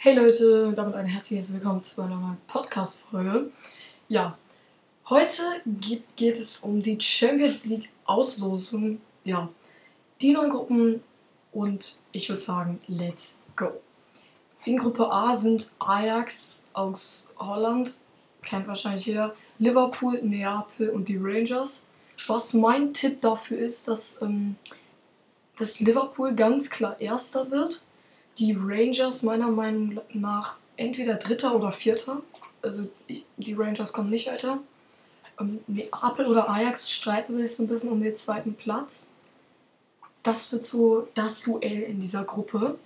Hey Leute, damit ein herzliches Willkommen zu einer neuen Podcast-Folge. Ja, heute geht, geht es um die Champions League Auslosung. Ja, die neuen Gruppen und ich würde sagen, let's go. In Gruppe A sind Ajax aus Holland, kennt wahrscheinlich jeder, Liverpool, Neapel und die Rangers. Was mein Tipp dafür ist, dass, ähm, dass Liverpool ganz klar Erster wird die Rangers meiner Meinung nach entweder Dritter oder Vierter. Also die Rangers kommen nicht weiter. Ähm, Neapel oder Ajax streiten sich so ein bisschen um den zweiten Platz. Das wird so das Duell in dieser Gruppe.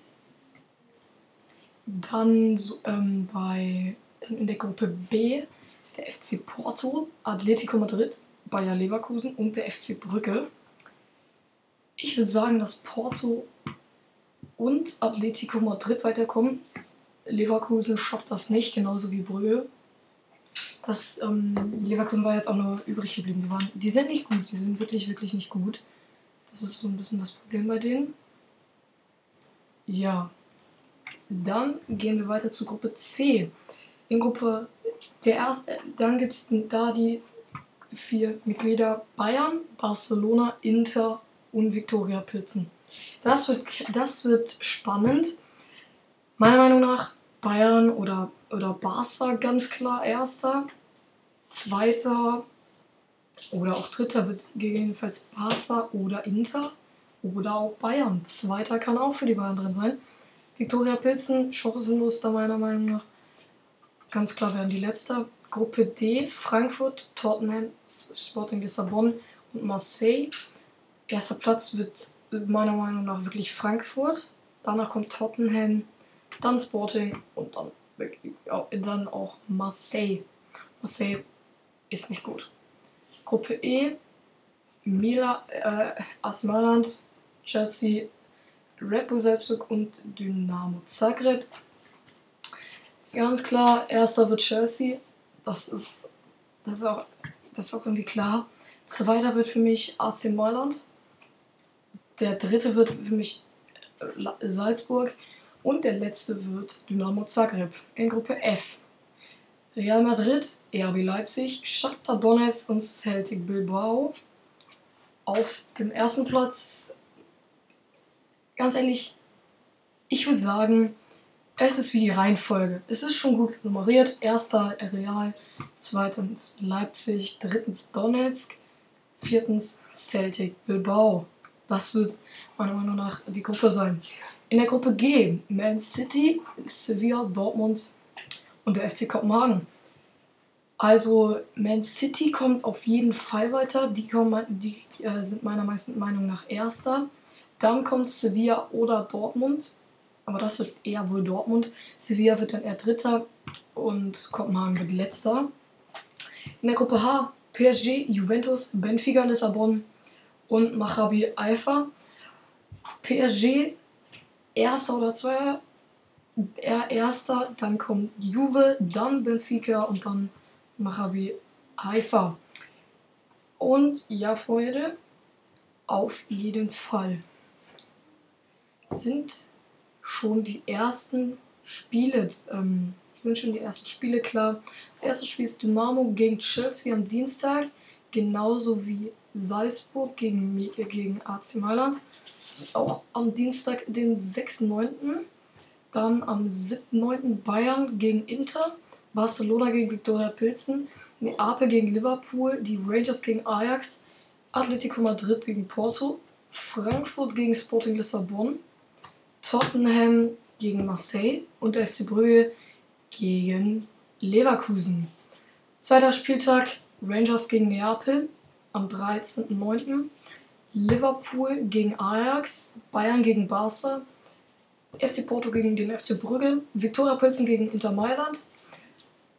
Dann so, ähm, bei in der Gruppe B ist der FC Porto, Atletico Madrid, Bayer Leverkusen und der FC Brügge. Ich würde sagen, dass Porto und Atletico Madrid weiterkommen. Leverkusen schafft das nicht, genauso wie Brügge. Das, ähm, Leverkusen war jetzt auch nur übrig geblieben. Die, waren, die sind nicht gut, die sind wirklich, wirklich nicht gut. Das ist so ein bisschen das Problem bei denen. Ja. Dann gehen wir weiter zu Gruppe C. In Gruppe der erste, dann gibt es da die vier Mitglieder Bayern, Barcelona, Inter und Viktoria Pilzen. Das wird, das wird spannend. Meiner Meinung nach Bayern oder, oder Barca ganz klar erster. Zweiter oder auch dritter wird gegebenenfalls Barca oder Inter oder auch Bayern. Zweiter kann auch für die Bayern drin sein. Viktoria Pilzen, chancenlos da meiner Meinung nach. Ganz klar werden die letzter. Gruppe D, Frankfurt, Tottenham, Sporting Lissabon und Marseille. Erster Platz wird meiner Meinung nach wirklich Frankfurt. Danach kommt Tottenham, dann Sporting und dann, dann auch Marseille. Marseille ist nicht gut. Gruppe E, Mila, äh, AS Mailand, Chelsea, Red Bull Salzburg und Dynamo Zagreb. Ganz klar, erster wird Chelsea. Das ist, das ist, auch, das ist auch irgendwie klar. Zweiter wird für mich AC Mailand. Der dritte wird für mich äh, Salzburg und der letzte wird Dynamo Zagreb in Gruppe F. Real Madrid, RB Leipzig, Shakhtar Donetsk und Celtic Bilbao. Auf dem ersten Platz, ganz ehrlich, ich würde sagen, es ist wie die Reihenfolge. Es ist schon gut nummeriert. Erster Real, zweitens Leipzig, drittens Donetsk, viertens Celtic Bilbao. Das wird meiner Meinung nach die Gruppe sein. In der Gruppe G Man City, Sevilla, Dortmund und der FC Kopenhagen. Also Man City kommt auf jeden Fall weiter. Die, kommen, die äh, sind meiner Meinung nach Erster. Dann kommt Sevilla oder Dortmund. Aber das wird eher wohl Dortmund. Sevilla wird dann eher Dritter und Kopenhagen wird Letzter. In der Gruppe H PSG, Juventus, Benfica, Lissabon, und Maccabi Haifa. PSG erster oder zweiter, er erster, dann kommt Juve, dann Benfica und dann Maccabi Haifa. Und ja, Freunde, auf jeden Fall sind schon die ersten Spiele, ähm, sind schon die ersten Spiele klar. Das erste Spiel ist Dynamo gegen Chelsea am Dienstag genauso wie Salzburg gegen, gegen AC Mailand. Das ist auch am Dienstag, den 6.9. Dann am 7.9. Bayern gegen Inter, Barcelona gegen Viktoria Pilsen, Neapel gegen Liverpool, die Rangers gegen Ajax, Atletico Madrid gegen Porto, Frankfurt gegen Sporting Lissabon, Tottenham gegen Marseille und der FC Brügge gegen Leverkusen. Zweiter Spieltag Rangers gegen Neapel am 13.09. Liverpool gegen Ajax, Bayern gegen Barca, FC Porto gegen den FC Brügge, Viktoria Pilsen gegen Inter Mailand,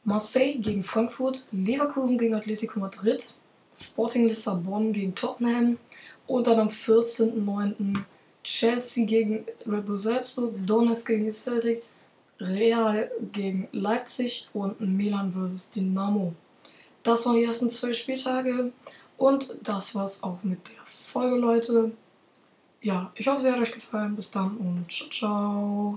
Marseille gegen Frankfurt, Leverkusen gegen Atletico Madrid, Sporting Lissabon gegen Tottenham und dann am 14.09. Chelsea gegen Red Bull Salzburg, Donetsk gegen Celtic, Real gegen Leipzig und Milan vs Dynamo. Das waren die ersten zwei Spieltage und das war's auch mit der Folge, Leute. Ja, ich hoffe, sie hat euch gefallen. Bis dann und ciao, ciao.